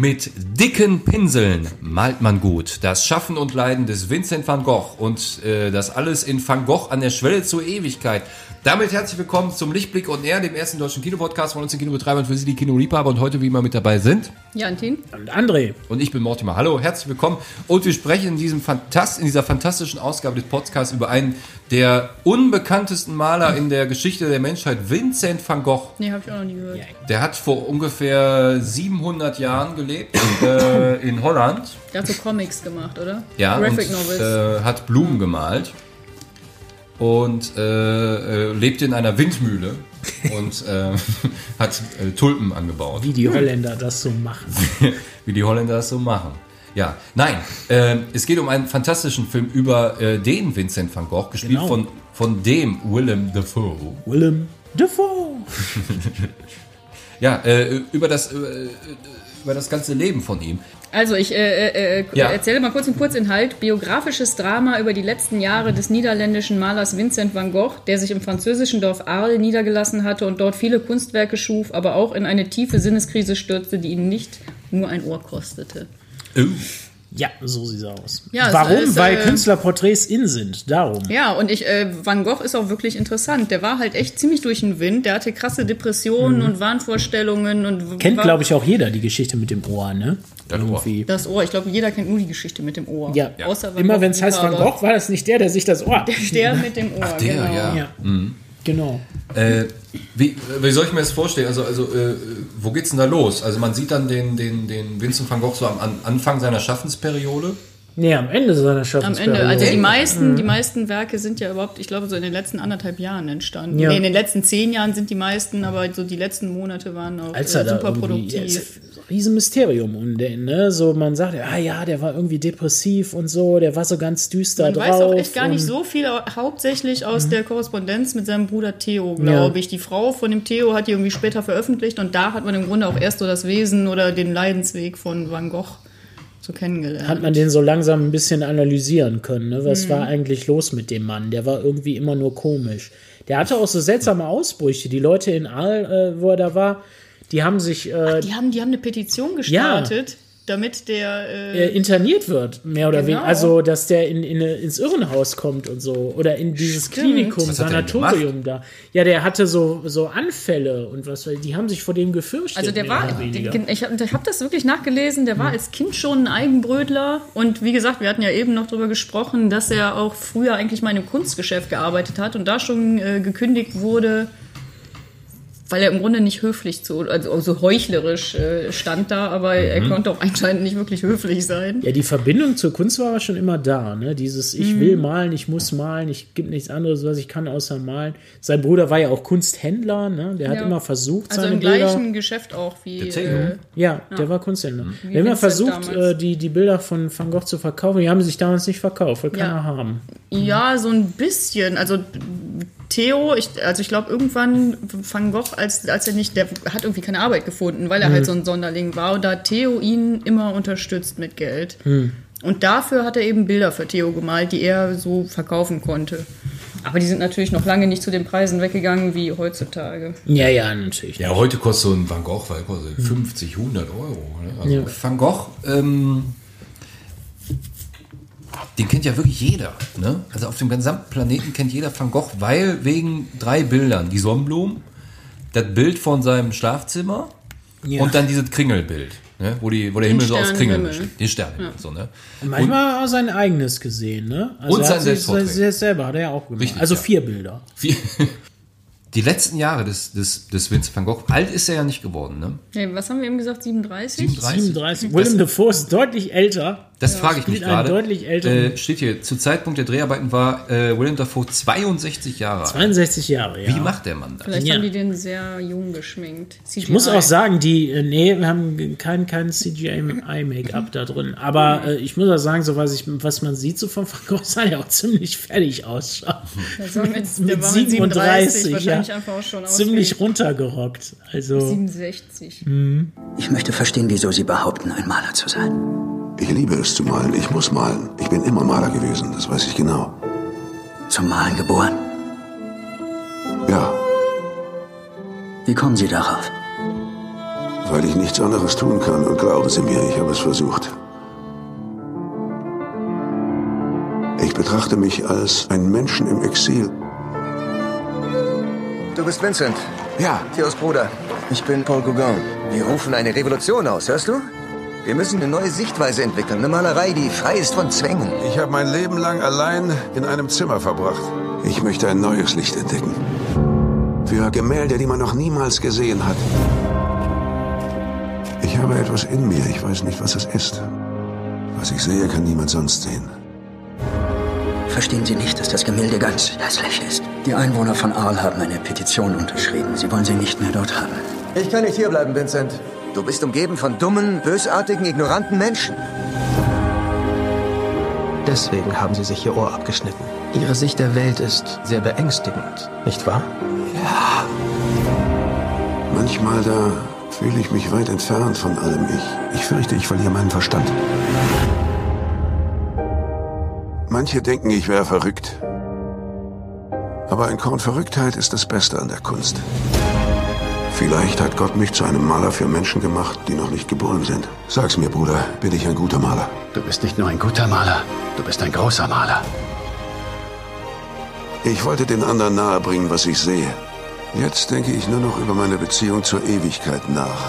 Mit dicken Pinseln malt man gut. Das Schaffen und Leiden des Vincent van Gogh und äh, das alles in Van Gogh an der Schwelle zur Ewigkeit. Damit herzlich willkommen zum Lichtblick und R, dem ersten deutschen Kinopodcast von uns den Kinobetreibern für Sie, die Kinoliebhaber und heute wie immer mit dabei sind. Jantin. Und André. Und ich bin Mortimer. Hallo, herzlich willkommen. Und wir sprechen in, diesem Fantast in dieser fantastischen Ausgabe des Podcasts über einen der unbekanntesten Maler in der Geschichte der Menschheit, Vincent van Gogh. Nee, hab ich auch noch nie gehört. Der hat vor ungefähr 700 Jahren gelebt äh, in Holland. Der hat so Comics gemacht, oder? Ja, Graphic und Novels. äh, hat Blumen gemalt und äh, äh, lebte in einer Windmühle und äh, hat äh, Tulpen angebaut, Wie die Holländer das so machen. wie die Holländer das so machen. Ja, nein, äh, es geht um einen fantastischen Film über äh, den Vincent van Gogh, gespielt Genau. von, von dem Willem Dafoe. Willem Dafoe. Ja, äh, über das über das ganze Leben von ihm. Also ich äh, äh, Ja. erzähle mal kurz den Kurzinhalt. Biografisches Drama über die letzten Jahre des niederländischen Malers Vincent van Gogh, der sich im französischen Dorf Arles niedergelassen hatte und dort viele Kunstwerke schuf, aber auch in eine tiefe Sinneskrise stürzte, die ihn nicht nur ein Ohr kostete. Oh. Ja, so sieht's aus. Ja, es Warum? ist, Weil äh, Künstlerporträts in sind. Darum. Ja, und ich, äh, Van Gogh ist auch wirklich interessant. Der war halt echt ziemlich durch den Wind. Der hatte krasse Depressionen und Wahnvorstellungen und Mhm. Kennt, glaube ich, auch jeder die Geschichte mit dem Ohr, ne? Das Ohr. Irgendwie. Das Ohr, ich glaube, jeder kennt nur die Geschichte mit dem Ohr. Ja, Außer Van immer Gogh wenn es heißt Van. Gogh, war das nicht der, der sich das Ohr. Der mit dem Ohr, der, genau. ja. Ja, genau. Äh, wie, wie soll ich mir das vorstellen? Also, also äh, wo geht's denn da los? Also man sieht dann den, den, den Vincent van Gogh so am an Anfang seiner Schaffensperiode. Nee, am Ende seiner Am Schaffensperiode. Ende, also die Ende. meisten, die meisten Werke sind ja überhaupt, ich glaube, so in den letzten anderthalb Jahren entstanden. Ja. Nee, in den letzten zehn Jahren sind die meisten, aber so die letzten Monate waren auch als äh, er da super produktiv. Riesenmysterium um den, ne? So, man sagt, ah ja, der war irgendwie depressiv und so, der war so ganz düster Man drauf. weiß auch echt gar nicht so viel, hauptsächlich aus der Korrespondenz mit seinem Bruder Theo, glaube Ja. ich. Die Frau von dem Theo hat die irgendwie später veröffentlicht und da hat man im Grunde auch erst so das Wesen oder den Leidensweg von Van Gogh so kennengelernt. hat man den so langsam ein bisschen analysieren können. Ne? Mhm. Was war eigentlich los mit dem Mann? Der war irgendwie immer nur komisch. Der hatte auch so seltsame Ausbrüche. Die Leute in Aal, äh, wo er da war, die haben sich äh, die, haben, die haben eine Petition gestartet, damit der äh, äh, interniert wird, mehr oder Genau. weniger. Also, dass der in, in, ins Irrenhaus kommt und so. Oder in dieses Stimmt. Klinikum, Was Sanatorium da. Ja, der hatte so, so Anfälle und was, die haben sich vor dem gefürchtet. Also der war, ich habe hab das wirklich nachgelesen, der war als Kind schon ein Eigenbrötler und wie gesagt, wir hatten ja eben noch darüber gesprochen, dass er auch früher eigentlich mal in einem Kunstgeschäft gearbeitet hat und da schon äh, gekündigt wurde, weil er im Grunde nicht höflich zu, also so heuchlerisch äh, stand da, aber er konnte auch anscheinend nicht wirklich höflich sein. Ja, die Verbindung zur Kunst war aber schon immer da, ne? Dieses ich Mhm. will malen, ich muss malen, ich gibt nichts anderes, was ich kann außer malen. Sein Bruder war ja auch Kunsthändler, ne? Der hat Ja. immer versucht, Also seine im Bilder. gleichen Geschäft auch wie Der Theo. äh, Ja, der war Kunsthändler. Wie Der hat immer versucht, äh, die, die Bilder von Van Gogh zu verkaufen. Die haben sich damals nicht verkauft, weil keiner haben. Ja, so ein bisschen. Also Theo, ich, also ich glaube irgendwann Van Gogh, als, als er nicht, der hat irgendwie keine Arbeit gefunden, weil er Mhm. halt so ein Sonderling war. Und da hat Theo ihn immer unterstützt mit Geld. Mhm. Und dafür hat er eben Bilder für Theo gemalt, die er so verkaufen konnte. Aber die sind natürlich noch lange nicht zu den Preisen weggegangen wie heutzutage. Ja, ja, natürlich. Ja, heute kostet so ein Van Gogh, weil kostet 50, 100 Euro. Ne? Also Ja. Van Gogh, ähm, den kennt ja wirklich jeder. Ne? Also auf dem gesamten Planeten kennt jeder Van Gogh, weil wegen drei Bildern. Die Sonnenblumen, das Bild von seinem Schlafzimmer Ja. und dann dieses Kringelbild, ne? wo, die, wo der Himmel so aus Kringeln besteht. Den Sternenhimmel. So, ne? Und manchmal auch sein eigenes gesehen, ne? Also Und er sein Selbstporträt. sein- selber hat er ja auch gemacht. Richtig, also ja. vier Bilder. Wie- Die letzten Jahre des, des, des Vincent van Gogh, alt ist er ja nicht geworden. Ne? Nee, was haben wir eben gesagt? 37? 37? 37. Willem Dafoe ist deutlich älter. Das frage ich mich gerade. deutlich älteren- Äh, steht hier, zu Zeitpunkt der Dreharbeiten war äh, Willem Dafoe 62 Jahre alt. 62 Jahre, ja. Wie macht der Mann das? Vielleicht Ja. haben die den sehr jung geschminkt. Ich muss auch sagen, die, äh, nee, wir haben kein, kein CGI-Make-up da drin. Aber äh, ich muss auch sagen, so was, ich, was man sieht so von Van Gogh, sah ja auch ziemlich fertig ausschaut. War mit, der Mit war mit 37, wahrscheinlich ja. einfach auch schon aus Ziemlich runtergerockt. Also, 67. Ich möchte verstehen, wieso Sie behaupten, ein Maler zu sein. Ich liebe es zu malen. Ich muss malen. Ich bin immer Maler gewesen. Das weiß ich genau. Zum Malen geboren. Ja, Wie kommen Sie darauf? Weil ich nichts anderes tun kann. Und glauben Sie mir, ich habe es versucht. Ich betrachte mich als einen Menschen im Exil. Du bist Vincent. Ja, Theos Bruder. Ich bin Paul Gauguin. Wir rufen eine Revolution aus, hörst du? Wir müssen eine neue Sichtweise entwickeln. Eine Malerei, die frei ist von Zwängen. ich habe mein Leben lang allein in einem Zimmer verbracht. Ich möchte ein neues Licht entdecken. Für Gemälde, die man noch niemals gesehen hat. Ich habe etwas in mir. Ich weiß nicht, was es ist. Was ich sehe, kann niemand sonst sehen. Verstehen Sie nicht, dass das Gemälde ganz hässlich ist? Die Einwohner von Arles haben eine Petition unterschrieben. Sie wollen sie nicht mehr dort haben. Ich kann nicht hierbleiben, Vincent. Du bist umgeben von dummen, bösartigen, ignoranten Menschen. Deswegen haben sie sich ihr Ohr abgeschnitten. Ihre Sicht der Welt ist sehr beängstigend, nicht wahr? Manchmal da fühle ich mich weit entfernt von allem Ich. Ich fürchte, ich verliere meinen Verstand. Manche denken, ich wäre verrückt. Aber ein Korn Verrücktheit ist das Beste an der Kunst. Vielleicht hat Gott mich zu einem Maler für Menschen gemacht, die noch nicht geboren sind. Sag's mir, Bruder, bin ich ein guter Maler? Du bist nicht nur ein guter Maler, du bist ein großer Maler. Ich wollte den anderen nahebringen, was ich sehe. Jetzt denke ich nur noch über meine Beziehung zur Ewigkeit nach.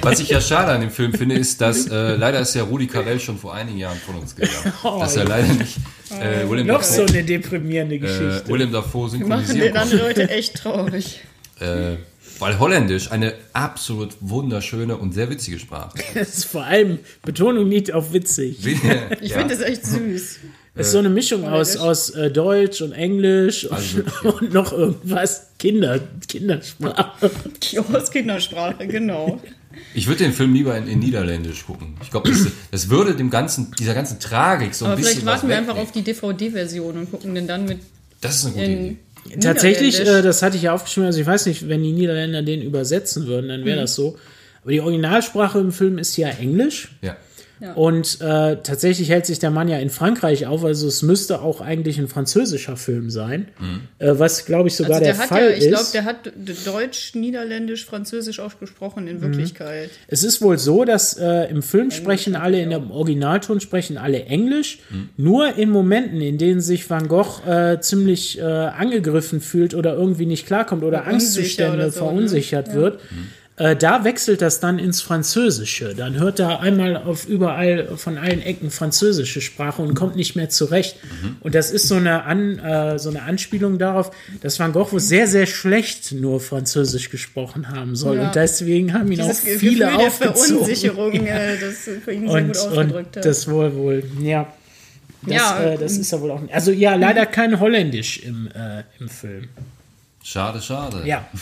Was ich ja schade an dem Film finde, ist, dass äh, leider ist ja Rudi Carell schon vor einigen Jahren von uns gegangen. dass er leider nicht äh, William Noch so Dafoe, eine deprimierende äh, Geschichte. William Dafoe Wir machen synchronisieren den anderen Leute echt traurig. Äh, weil Holländisch eine absolut wunderschöne und sehr witzige Sprache ist. Das ist vor allem Betonung liegt auf witzig. Ich ja. finde das echt süß. Es ist so eine Mischung aus, aus äh, Deutsch und Englisch und, Also und noch irgendwas Kinder, Kindersprache. Kiosk Kindersprache, genau. Ich würde den Film lieber in, in Niederländisch gucken. Ich glaube, das, das würde dem ganzen, dieser ganzen Tragik so ein Aber bisschen vielleicht warten was wir einfach auf die DVD-Version und gucken den dann mit Das ist eine gute Idee. Tatsächlich, äh, das hatte ich ja aufgeschrieben, also ich weiß nicht, wenn die Niederländer den übersetzen würden, dann wäre das so. Aber die Originalsprache im Film ist ja Englisch. Ja. Und äh, tatsächlich hält sich der Mann ja in Frankreich auf, also es müsste auch eigentlich ein französischer Film sein, äh, was glaube ich sogar also der, der, hat Fall ja, ich glaube, ist. der hat Deutsch, Niederländisch, Französisch auch gesprochen in Wirklichkeit. Es ist wohl so, dass äh, im Film sprechen alle, in dem Originalton sprechen alle Englisch. Nur in Momenten, in denen sich Van Gogh äh, ziemlich äh, angegriffen fühlt oder irgendwie nicht klarkommt oder Oder unsicher Angstzustände oder so, ne? verunsichert wird, äh, da wechselt das dann ins Französische. Dann hört er einmal auf überall von allen Ecken französische Sprache und kommt nicht mehr zurecht. Und das ist so eine, An, äh, so eine Anspielung darauf, dass Van Gogh wohl sehr, sehr schlecht nur Französisch gesprochen haben soll. Ja. Und deswegen haben ihn Dieses auch viele Gefühl der aufgezogen. Verunsicherung, äh, das für ihn sehr Und, gut ausgedrückt und hat. das wohl wohl, ja. Das, Ja. äh, das ist ja wohl auch. Also ja, leider kein Holländisch im, äh, im Film. Schade, schade. Ja.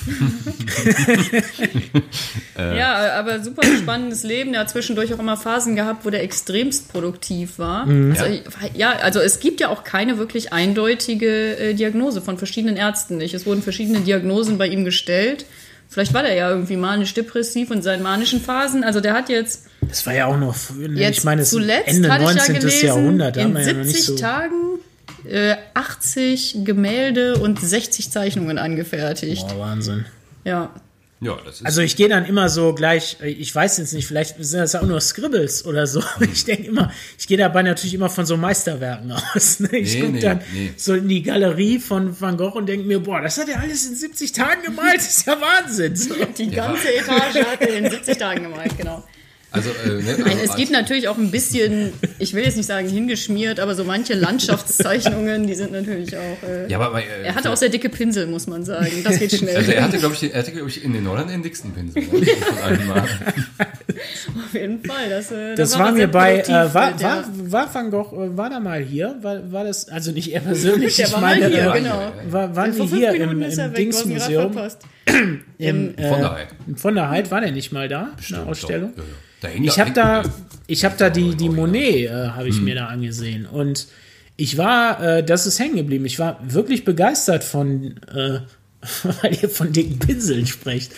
Ja, aber super spannendes Leben. Er hat zwischendurch auch immer Phasen gehabt, wo der extremst produktiv war. Mhm. Also, ja, also es gibt ja auch keine wirklich eindeutige äh, Diagnose von verschiedenen Ärzten nicht. Es wurden verschiedene Diagnosen bei ihm gestellt. Vielleicht war der ja irgendwie manisch-depressiv in seinen manischen Phasen. Also der hat jetzt, Das war ja auch noch früh, ne? jetzt ich meine, es ist zuletzt Ende hatte ich 19. ja gelesen, Jahrhundert, in wir ja noch 70 nicht so. Tagen äh, 80 Gemälde und 60 Zeichnungen angefertigt. Oh, Wahnsinn. Ja, Ja, das ist. Also ich gehe dann immer so gleich, äh, ich weiß jetzt nicht, vielleicht sind das auch nur Scribbles oder so. Ich denke immer, ich gehe dabei natürlich immer von so Meisterwerken aus. Ne? Ich Nee, gucke nee, dann nee. so in die Galerie von Van Gogh und denke mir, boah, das hat er alles in 70 Tagen gemalt, das ist ja Wahnsinn. So. die ganze Etage hat er in 70 Tagen gemalt, genau. Also, äh, ne, Nein, also es gibt natürlich auch ein bisschen, ich will jetzt nicht sagen hingeschmiert, aber so manche Landschaftszeichnungen, die sind natürlich auch. Äh, Ja, aber, äh, er hatte auch sehr dicke Pinsel, muss man sagen. Das geht schnell. Also er hatte, glaube ich, er hatte, glaube ich, in den Nordern den dicksten Pinsel. Ne? Mal. Auf jeden Fall. Das, äh, Das da war mir bei, äh, war, der- war, war Van Gogh, äh, war da mal hier? War, war das, also nicht er persönlich, Der ich war mal meine, hier, äh, genau. war, waren fünf hier Minuten im, ist er im Dingsmuseum? verpasst. Im, äh, Von der Heid. Von der Heid war der nicht mal da, eine Ausstellung? Doch, ja, Ich habe da, ich habe da die, die. Monet, äh, habe ich mir da angesehen und ich war, äh, das ist hängen geblieben. Ich war wirklich begeistert von, äh, weil ihr von dicken Pinseln sprecht,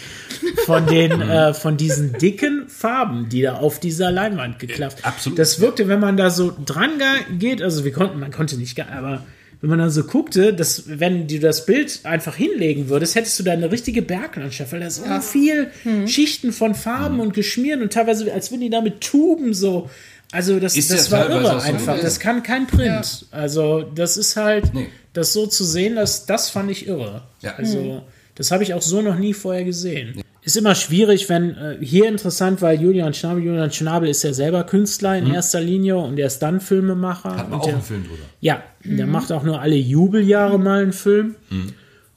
von den, äh, von diesen dicken Farben, die da auf dieser Leinwand geklafft. Absolut. Das wirkte, wenn man da so dran geht, also wir konnten, man konnte nicht, aber wenn man dann so guckte, dass wenn du das Bild einfach hinlegen würdest, hättest du da eine richtige Berglandschaft, weil da so viel Mhm. Schichten von Farben und Geschmieren und teilweise, als würden die da mit Tuben so. Also das, Ist das ja war irre so einfach. gewesen. Das kann kein Print. Also das ist halt, Nee. das so zu sehen, das, das fand ich irre. Ja. Also das habe ich auch so noch nie vorher gesehen. Ist immer schwierig, wenn äh, hier interessant, weil Julian Schnabel, Julian Schnabel ist ja selber Künstler in erster Linie und er ist dann Filmemacher. Mhm. Hat man und auch der, einen Film drüber. ja, der macht auch nur alle Jubeljahre mal einen Film.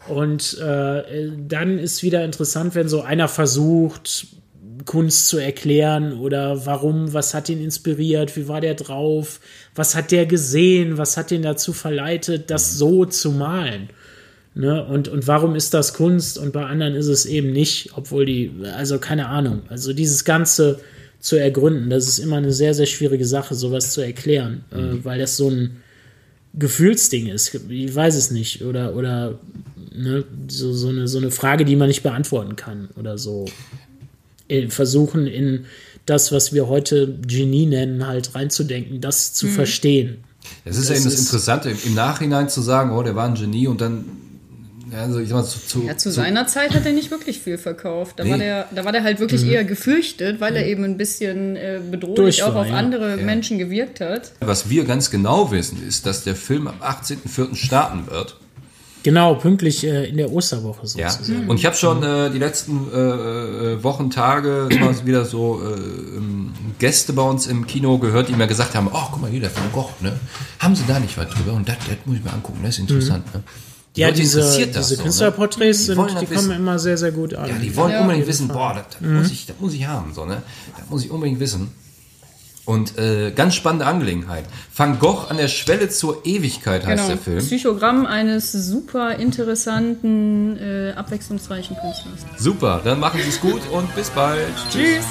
Und äh, dann ist wieder interessant, wenn so einer versucht, Kunst zu erklären oder warum, was hat ihn inspiriert, wie war der drauf, was hat der gesehen, was hat ihn dazu verleitet, das so zu malen. Ne? Und, und warum ist das Kunst und bei anderen ist es eben nicht, obwohl die, also keine Ahnung, also dieses Ganze zu ergründen, das ist immer eine sehr, sehr schwierige Sache, sowas zu erklären, äh, weil das so ein Gefühlsding ist. Ich weiß es nicht. Oder, oder ne, so, so, eine, so eine Frage, die man nicht beantworten kann. Oder so äh, versuchen, in das, was wir heute Genie nennen, halt reinzudenken, das zu verstehen. Das ist Das ja eben das ist- Interessante, im, Nachhinein zu sagen, oh, der war ein Genie und dann, also ich sag mal, zu, zu, Ja, zu zu seiner Zeit hat er nicht wirklich viel verkauft. Da, Nee. war, der, da war der halt wirklich eher gefürchtet, weil er eben ein bisschen äh, bedrohlich Durch auch war, auf ja. andere Menschen gewirkt hat. Was wir ganz genau wissen, ist, dass der Film am 18.04. starten wird. Genau, pünktlich äh, in der Osterwoche Ja. sozusagen. Und ich habe schon äh, die letzten äh, äh, Wochen, Tage immer wieder so äh, ähm, Gäste bei uns im Kino gehört, die mir gesagt haben, oh, guck mal hier, der Van Gogh, ne? Haben sie da nicht was drüber? Und das, muss ich mir angucken, das ist interessant, ne? Die Ja, Leute diese, interessiert das diese so, ne? Künstlerporträts Die sind, wollen die kommen wissen. immer sehr, sehr gut an. Ja, die wollen Ja. unbedingt wissen, boah, das, das, muss ich, das muss ich haben, so, ne? Das muss ich unbedingt wissen. Und äh, ganz spannende Angelegenheit. Van Gogh an der Schwelle zur Ewigkeit heißt Genau. der Film. Psychogramm eines super interessanten, äh, abwechslungsreichen Künstlers. Super, dann machen Sie es gut und bis bald. Tschüss!